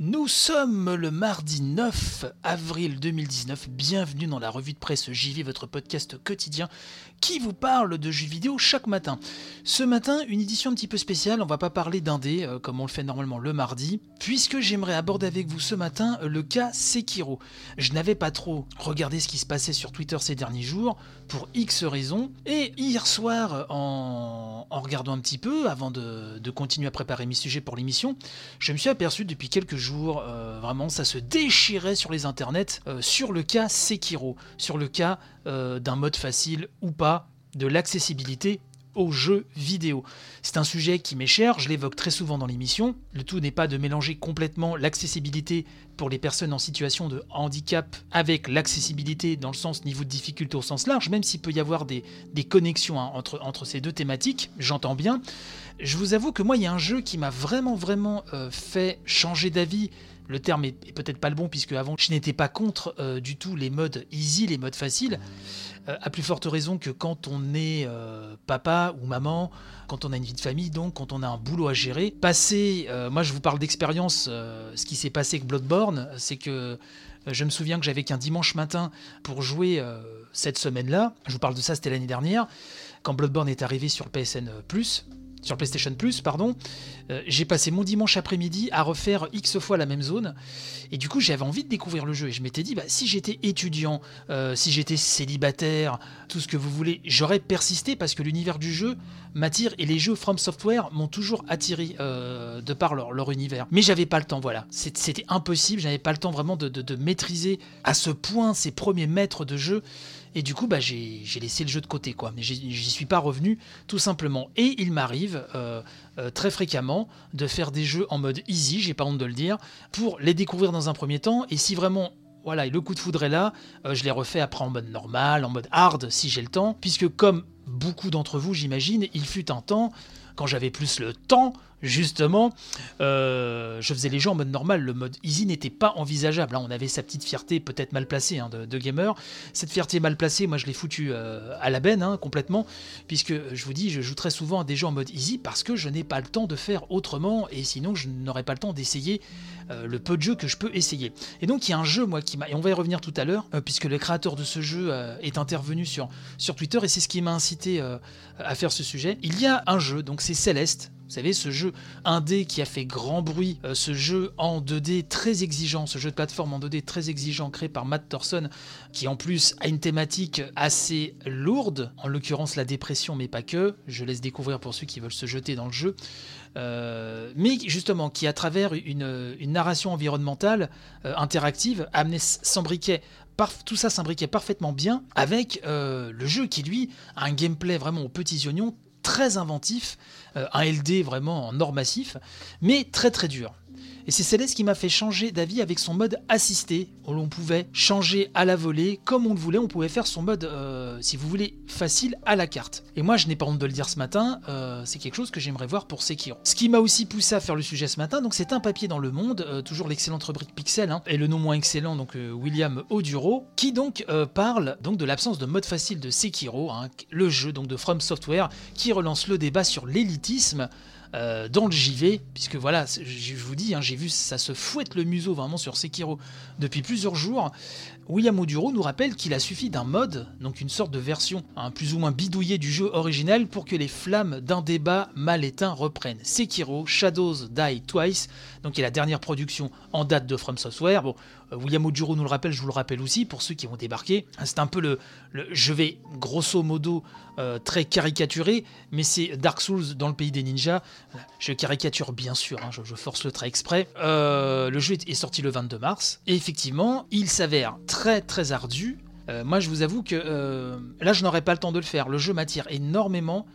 Nous sommes le mardi 9 avril 2019. Bienvenue dans la revue de presse JV, votre podcast quotidien qui vous parle de jeux vidéo chaque matin. Ce matin, une édition un petit peu spéciale. On va pas parler d'indé euh, comme on le fait normalement le mardi, puisque j'aimerais aborder avec vous ce matin le cas Sekiro. Je n'avais pas trop regardé ce qui se passait sur Twitter ces derniers jours pour X raisons. Et hier soir, en, en regardant un petit peu, avant de, de continuer à préparer mes sujets pour l'émission, je me suis aperçu depuis quelques jours, euh, vraiment, ça se déchirait sur les internets euh, sur le cas Sekiro, sur le cas euh, d'un mode facile ou pas, de l'accessibilité aux jeux vidéo. C'est un sujet qui m'est cher, je l'évoque très souvent dans l'émission. Le tout n'est pas de mélanger complètement l'accessibilité pour les personnes en situation de handicap avec l'accessibilité dans le sens niveau de difficulté au sens large, même s'il peut y avoir des, connexions hein, entre, ces deux thématiques, j'entends bien. Je vous avoue que moi, il y a un jeu qui m'a vraiment, vraiment euh, fait changer d'avis. Le terme est, est peut-être pas le bon, puisque avant, je n'étais pas contre euh, du tout les modes easy, les modes faciles. Euh, à plus forte raison que quand on est euh, papa ou maman, quand on a une vie de famille, donc quand on a un boulot à gérer. Passer, euh, moi je vous parle d'expérience, ce qui s'est passé avec Bloodborne, c'est que je me souviens que j'avais qu'un dimanche matin pour jouer cette semaine-là. Je vous parle de ça, c'était l'année dernière, quand Bloodborne est arrivé sur PSN. Sur PlayStation Plus, pardon, euh, j'ai passé mon dimanche après-midi à refaire X fois la même zone. Et du coup, j'avais envie de découvrir le jeu. Et je m'étais dit, bah, si j'étais étudiant, euh, si j'étais célibataire, tout ce que vous voulez, j'aurais persisté parce que l'univers du jeu m'attire et les jeux From Software m'ont toujours attiré euh, de par leur, univers. Mais j'avais pas le temps, voilà. C'était impossible, j'avais pas le temps vraiment de maîtriser à ce point ces premiers maîtres de jeu. Et du coup, bah, j'ai laissé le jeu de côté, quoi. Mais j'y suis pas revenu, tout simplement. Et il m'arrive euh, euh, très fréquemment de faire des jeux en mode easy, j'ai pas honte de le dire, pour les découvrir dans un premier temps. Et si vraiment voilà, et le coup de foudre est là, euh, je les refais après en mode normal, en mode hard si j'ai le temps, puisque comme beaucoup d'entre vous, j'imagine, il fut un temps, quand j'avais plus le temps, justement, euh, je faisais les jeux en mode normal. Le mode easy n'était pas envisageable. hein. On avait sa petite fierté, peut-être mal placée, hein, de, gamer. Cette fierté mal placée, moi, je l'ai foutue euh, à la benne, hein, complètement, puisque je vous dis, je joue très souvent à des jeux en mode easy parce que je n'ai pas le temps de faire autrement, et sinon, je n'aurais pas le temps d'essayer euh, le peu de jeux que je peux essayer. Et donc, il y a un jeu, moi, qui m'a. Et on va y revenir tout à l'heure, puisque le créateur de ce jeu est intervenu sur, sur Twitter, et c'est ce qui m'a incité euh, à faire ce sujet. Il y a un jeu, donc c'est Céleste. Vous savez, ce jeu indé qui a fait grand bruit, euh, ce jeu en 2D très exigeant, ce jeu de plateforme en 2D très exigeant créé par Matt Thorson, qui en plus a une thématique assez lourde, en l'occurrence la dépression, mais pas que. Je laisse découvrir pour ceux qui veulent se jeter dans le jeu. Euh, mais justement, qui à travers une, narration environnementale euh, interactive, amenait s'embriquait par- tout ça s'imbriquait parfaitement bien avec le jeu qui lui a un gameplay vraiment aux petits oignons très inventif, euh, un LD vraiment en or massif, mais très très dur. Et c'est Céleste qui m'a fait changer d'avis avec son mode assisté, où l'on pouvait changer à la volée, comme on le voulait, on pouvait faire son mode, euh, si vous voulez, facile à la carte. Et moi, je n'ai pas honte de le dire ce matin, euh, c'est quelque chose que j'aimerais voir pour Sekiro. Ce qui m'a aussi poussé à faire le sujet ce matin, donc c'est un papier dans Le Monde, euh, toujours l'excellente rubrique Pixel, hein, et le non moins excellent, donc William Oduro, qui donc parle donc de l'absence de mode facile de Sekiro, hein, le jeu donc de From Software, qui relance le débat sur l'élitisme euh, dans le JV, puisque voilà, je vous dis, hein, j'ai vu ça se fouette le museau vraiment sur Sekiro depuis plusieurs jours. William Oduro nous rappelle qu'il a suffi d'un mode, donc une sorte de version hein, plus ou moins bidouillée du jeu original pour que les flammes d'un débat mal éteint reprennent. Sekiro, Shadows Die Twice, donc qui est la dernière production en date de From Software. Bon, euh, William Oduro nous le rappelle, je vous le rappelle aussi pour ceux qui vont débarquer. C'est un peu le, je vais grosso modo euh, très caricaturé, mais c'est Dark Souls dans le pays des ninjas. Je caricature bien sûr, hein, je, force le trait exprès. Euh, le jeu est, sorti le 22 mars, et effectivement, il s'avère très ardu. Euh, moi, je vous avoue que euh, là, je n'aurais pas le temps de le faire. Le jeu m'attire énormément,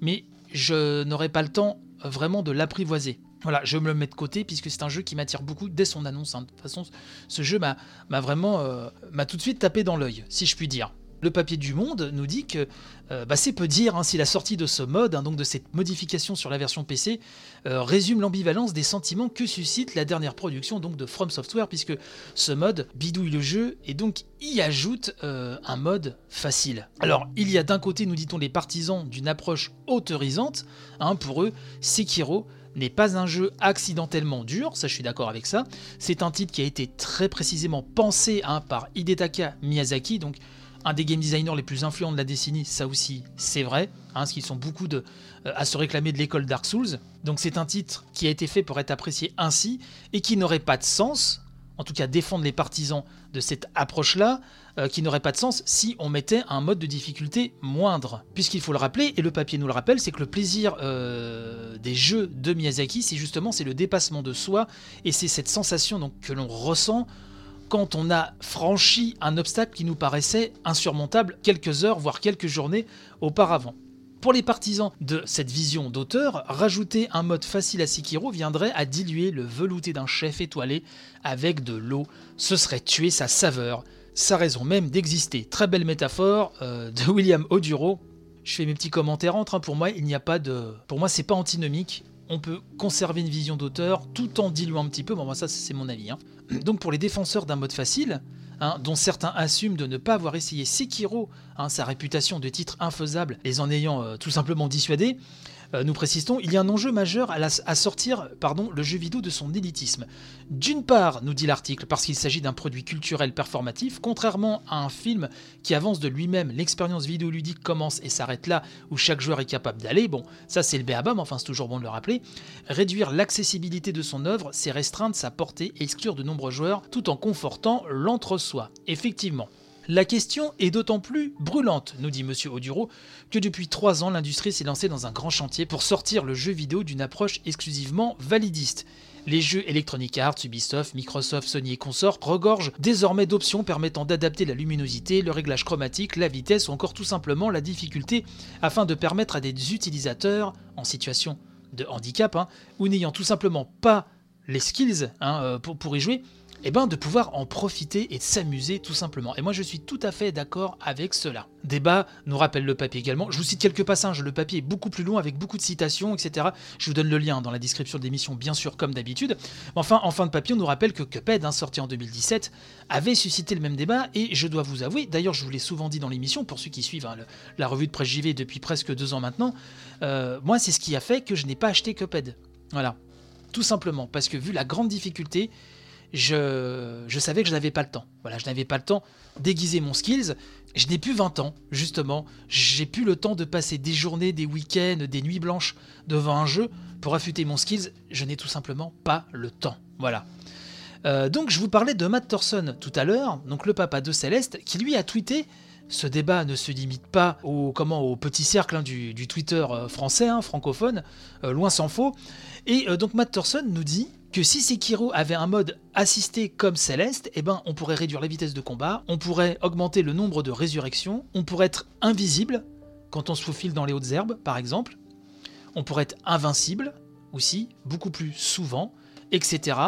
mais je n'aurais pas le temps euh, vraiment de l'apprivoiser. Voilà, je me le mets de côté puisque c'est un jeu qui m'attire beaucoup dès son annonce. hein. De toute façon, ce jeu m'a vraiment m'a tout de suite tapé dans l'œil, si je puis dire. Le papier du Monde nous dit que euh, bah, c'est peu dire hein, si la sortie de ce mode, hein, donc de cette modification sur la version PC, euh, résume l'ambivalence des sentiments que suscite la dernière production donc de From Software, puisque ce mode bidouille le jeu et donc y ajoute euh, un mode facile. Alors il y a d'un côté, nous dit-on, les partisans d'une approche autorisante. hein, pour eux, Sekiro n'est pas un jeu accidentellement dur, ça je suis d'accord avec ça. C'est un titre qui a été très précisément pensé par Hidetaka Miyazaki, donc un des game designers les plus influents de la décennie, ça aussi c'est vrai, hein, parce qu'ils sont beaucoup de, euh, à se réclamer de l'école Dark Souls. Donc c'est un titre qui a été fait pour être apprécié ainsi et qui n'aurait pas de sens, en tout cas défendre les partisans de cette approche-là, euh, qui n'aurait pas de sens si on mettait un mode de difficulté moindre. Puisqu'il faut le rappeler, et le papier nous le rappelle, c'est que le plaisir euh, des jeux de Miyazaki, c'est justement c'est le dépassement de soi et c'est cette sensation donc que l'on ressent quand on a franchi un obstacle qui nous paraissait insurmontable quelques heures, voire quelques journées auparavant. Pour les partisans de cette vision d'auteur, rajouter un mode facile à Sekiro viendrait à diluer le velouté d'un chef étoilé avec de l'eau. Ce serait tuer sa saveur, sa raison même d'exister. Très belle métaphore euh, de William Oduro. Je fais mes petits commentaires entre. hein. Pour moi, il n'y a pas de. Pour moi, c'est pas antinomique. On peut conserver une vision d'auteur tout en diluant un petit peu. Bon, moi, ça, c'est mon avis. hein. Donc, pour les défenseurs d'un mode facile, hein, dont certains assument de ne pas avoir essayé Sekiro, hein, sa réputation de titre infaisable les en ayant euh, tout simplement dissuadés, euh, nous précisons, il y a un enjeu majeur à, sortir pardon, le jeu vidéo de son élitisme. D'une part, nous dit l'article, parce qu'il s'agit d'un produit culturel performatif, contrairement à un film qui avance de lui-même, l'expérience vidéoludique commence et s'arrête là où chaque joueur est capable d'aller. Bon, ça c'est le béaba, mais enfin c'est toujours bon de le rappeler. Réduire l'accessibilité de son œuvre, c'est restreindre sa portée et exclure de nombreux joueurs tout en confortant l'entre-soi. Effectivement. La question est d'autant plus brûlante, nous dit Monsieur Oduro, que depuis trois ans, l'industrie s'est lancée dans un grand chantier pour sortir le jeu vidéo d'une approche exclusivement validiste. Les jeux Electronic Arts, Ubisoft, Microsoft, Sony et consorts regorgent désormais d'options permettant d'adapter la luminosité, le réglage chromatique, la vitesse ou encore tout simplement la difficulté afin de permettre à des utilisateurs en situation de handicap hein, ou n'ayant tout simplement pas les skills hein, euh, pour y jouer, eh ben de pouvoir en profiter et de s'amuser tout simplement. Et moi je suis tout à fait d'accord avec cela. Débat nous rappelle le papier également. Je vous cite quelques passages, le papier est beaucoup plus long avec beaucoup de citations, etc. Je vous donne le lien dans la description de l'émission, bien sûr, comme d'habitude. Enfin, en fin de papier, on nous rappelle que Cuphead, hein, sorti en 2017, avait suscité le même débat, et je dois vous avouer, d'ailleurs je vous l'ai souvent dit dans l'émission, pour ceux qui suivent hein, la revue de presse JV depuis presque deux ans maintenant, euh, moi c'est ce qui a fait que je n'ai pas acheté Cuphead. Voilà. Tout simplement, parce que vu la grande difficulté, je, savais que je n'avais pas le temps. Voilà, je n'avais pas le temps d'aiguiser mon skills. Je n'ai plus 20 ans, justement. J'ai plus le temps de passer des journées, des week-ends, des nuits blanches devant un jeu pour affûter mon skills. Je n'ai tout simplement pas le temps. Voilà. Euh, donc je vous parlais de Matt Thorson tout à l'heure, donc le papa de Céleste, qui lui a tweeté. Ce débat ne se limite pas au, comment, au petit cercle hein, du, Twitter euh, français, hein, francophone, euh, loin s'en faut. Et donc Matt Thorson nous dit que si Sekiro avait un mode assisté comme Céleste, eh ben, on pourrait réduire la vitesse de combat, on pourrait augmenter le nombre de résurrections, on pourrait être invisible quand on se faufile dans les hautes herbes, par exemple, on pourrait être invincible aussi, beaucoup plus souvent, etc.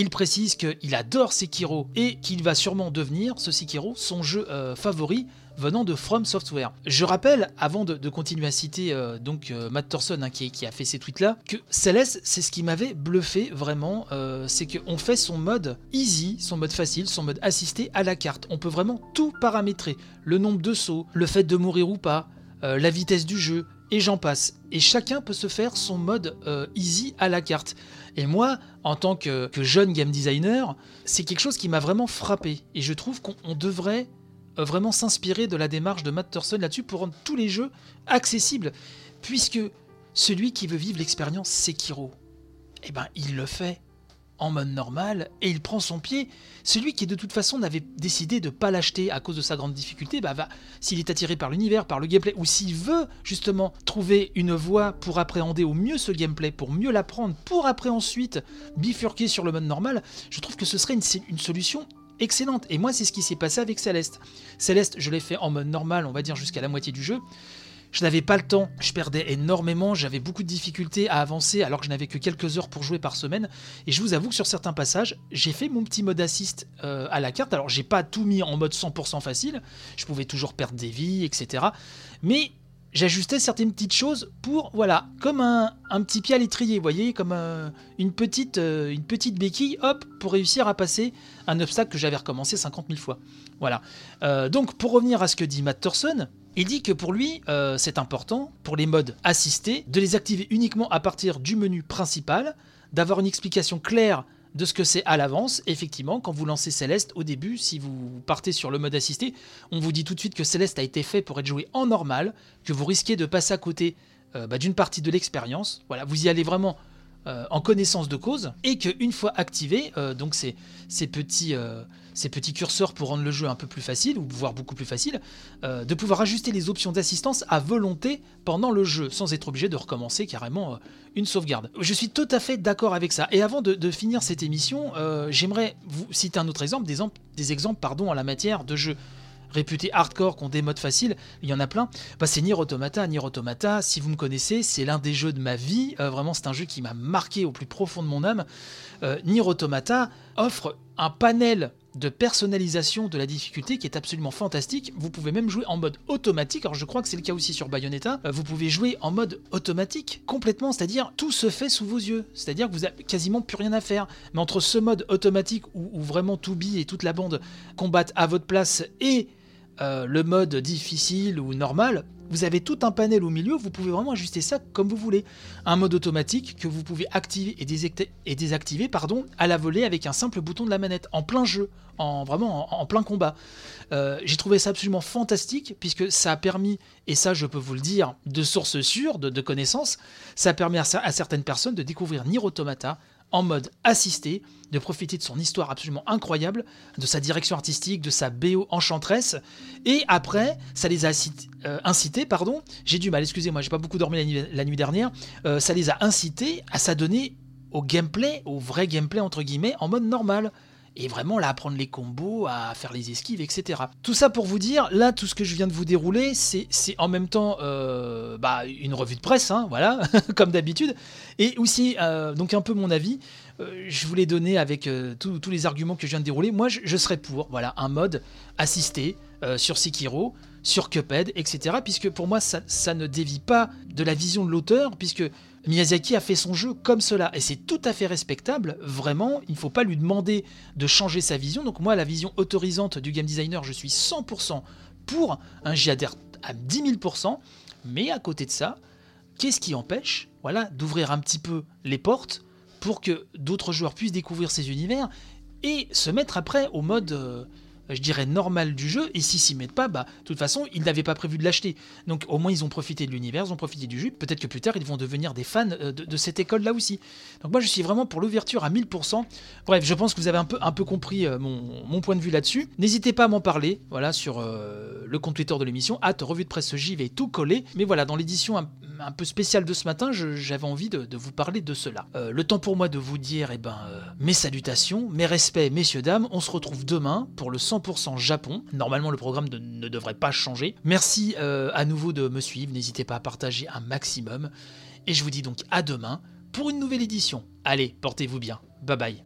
Il précise qu'il adore Sekiro et qu'il va sûrement devenir, ce Sekiro, son jeu euh, favori venant de From Software. Je rappelle, avant de, continuer à citer euh, donc euh, Matt Thorson hein, qui, a fait ces tweets-là, que Celeste, c'est ce qui m'avait bluffé vraiment, c'est qu'on fait son mode easy, son mode facile, son mode assisté à la carte. On peut vraiment tout paramétrer, le nombre de sauts, le fait de mourir ou pas, la vitesse du jeu, et j'en passe. Et chacun peut se faire son mode easy à la carte. Et moi, en tant que, jeune game designer, c'est quelque chose qui m'a vraiment frappé. Et je trouve qu'on on devrait euh, vraiment s'inspirer de la démarche de Matt Thorson là-dessus pour rendre tous les jeux accessibles. Puisque celui qui veut vivre l'expérience Sekiro, eh ben il le fait en mode normal et il prend son pied. Celui qui de toute façon n'avait décidé de pas l'acheter à cause de sa grande difficulté, bah va, s'il est attiré par l'univers, par le gameplay, ou s'il veut justement trouver une voie pour appréhender au mieux ce gameplay, pour mieux l'apprendre, pour après ensuite bifurquer sur le mode normal, je trouve que ce serait une, une solution excellente. Et moi, c'est ce qui s'est passé avec Céleste. Céleste, je l'ai fait en mode normal, on va dire jusqu'à la moitié du jeu. Je n'avais pas le temps, je perdais énormément, j'avais beaucoup de difficultés à avancer alors que je n'avais que quelques heures pour jouer par semaine. Et je vous avoue que sur certains passages, j'ai fait mon petit mode assist euh, à la carte. Alors j'ai pas tout mis en mode 100% facile, je pouvais toujours perdre des vies, etc. Mais j'ajustais certaines petites choses pour, voilà, comme un, petit pied à l'étrier, vous voyez, comme euh, une, petite, euh, une petite béquille, hop, pour réussir à passer un obstacle que j'avais recommencé 50 000 fois. Voilà. Donc pour revenir à ce que dit Matt Thorson, il dit que pour lui, euh, c'est important, pour les modes assistés, de les activer uniquement à partir du menu principal, d'avoir une explication claire de ce que c'est à l'avance. Effectivement, quand vous lancez Céleste, au début, si vous partez sur le mode assisté, on vous dit tout de suite que Céleste a été fait pour être joué en normal, que vous risquez de passer à côté euh, bah, d'une partie de l'expérience. Voilà, vous y allez vraiment euh, en connaissance de cause, et qu'une fois activé, donc ces, petits, ces petits curseurs pour rendre le jeu un peu plus facile, ou voire beaucoup plus facile, euh, de pouvoir ajuster les options d'assistance à volonté pendant le jeu, sans être obligé de recommencer carrément euh, une sauvegarde. Je suis tout à fait d'accord avec ça. Et avant de, finir cette émission, euh, j'aimerais vous citer un autre exemple, des, des exemples pardon, en la matière de jeux réputés hardcore, qui ont des modes faciles, il y en a plein. Bah, c'est Nier Automata. Nier Automata, si vous me connaissez, c'est l'un des jeux de ma vie. Vraiment, c'est un jeu qui m'a marqué au plus profond de mon âme. Euh, Nier Automata offre un panel de personnalisation de la difficulté qui est absolument fantastique. Vous pouvez même jouer en mode automatique. Alors je crois que c'est le cas aussi sur Bayonetta. Euh, vous pouvez jouer en mode automatique complètement, c'est-à-dire tout se fait sous vos yeux. C'est-à-dire que vous avez quasiment plus rien à faire. Mais entre ce mode automatique où, où vraiment Toubi et toute la bande combattent à votre place et euh, le mode difficile ou normal, vous avez tout un panel au milieu, vous pouvez vraiment ajuster ça comme vous voulez. Un mode automatique que vous pouvez activer et, désacti- et désactiver pardon, à la volée avec un simple bouton de la manette, en plein jeu, en vraiment en, plein combat. Euh, J'ai trouvé ça absolument fantastique puisque ça a permis, et ça je peux vous le dire de source sûre, de, connaissances, ça a permis à, à certaines personnes de découvrir Nier Automata en mode assisté, de profiter de son histoire absolument incroyable, de sa direction artistique, de sa BO enchanteresse, et après, ça les a euh, incités, pardon, j'ai du mal, excusez-moi, j'ai pas beaucoup dormi la nuit, la nuit dernière, euh, ça les a incités à s'adonner au gameplay, au vrai gameplay entre guillemets, en mode normal. Et vraiment là, à prendre les combos, à faire les esquives, etc. Tout ça pour vous dire, là, tout ce que je viens de vous dérouler, c'est en même temps euh, bah, une revue de presse, hein, voilà, comme d'habitude, et aussi euh, donc un peu mon avis. Euh, je vous l'ai donné avec tous les arguments que je viens de dérouler. Moi, je, serais pour, voilà, un mode assisté sur Sekiro, sur Cuphead, etc. Puisque pour moi, ça ne dévie pas de la vision de l'auteur, puisque Miyazaki a fait son jeu comme cela, et c'est tout à fait respectable, vraiment, il ne faut pas lui demander de changer sa vision, donc moi, la vision autorisante du game designer, je suis 100% pour, un j'y à 10 000%, mais à côté de ça, qu'est-ce qui empêche, voilà, d'ouvrir un petit peu les portes pour que d'autres joueurs puissent découvrir ces univers, et se mettre après au mode... euh, je dirais normal du jeu, et s'ils s'y mettent pas, bah, de toute façon, ils n'avaient pas prévu de l'acheter. Donc au moins, ils ont profité de l'univers, ils ont profité du jeu, peut-être que plus tard, ils vont devenir des fans euh, de, cette école-là aussi. Donc moi, je suis vraiment pour l'ouverture à 1000%. Bref, je pense que vous avez un peu, compris euh, mon, point de vue là-dessus. N'hésitez pas à m'en parler, voilà, sur euh, le compte Twitter de l'émission, hâte revue de presse JV tout collé. Mais voilà, dans l'édition un, peu spéciale de ce matin, j'avais envie de, vous parler de cela. Le temps pour moi de vous dire, eh ben, mes salutations, mes respects, messieurs, dames. On se retrouve demain pour le 100% Japon. Normalement, le programme ne devrait pas changer. Merci euh, à nouveau de me suivre. N'hésitez pas à partager un maximum. Et je vous dis donc à demain pour une nouvelle édition. Allez, portez-vous bien. Bye bye.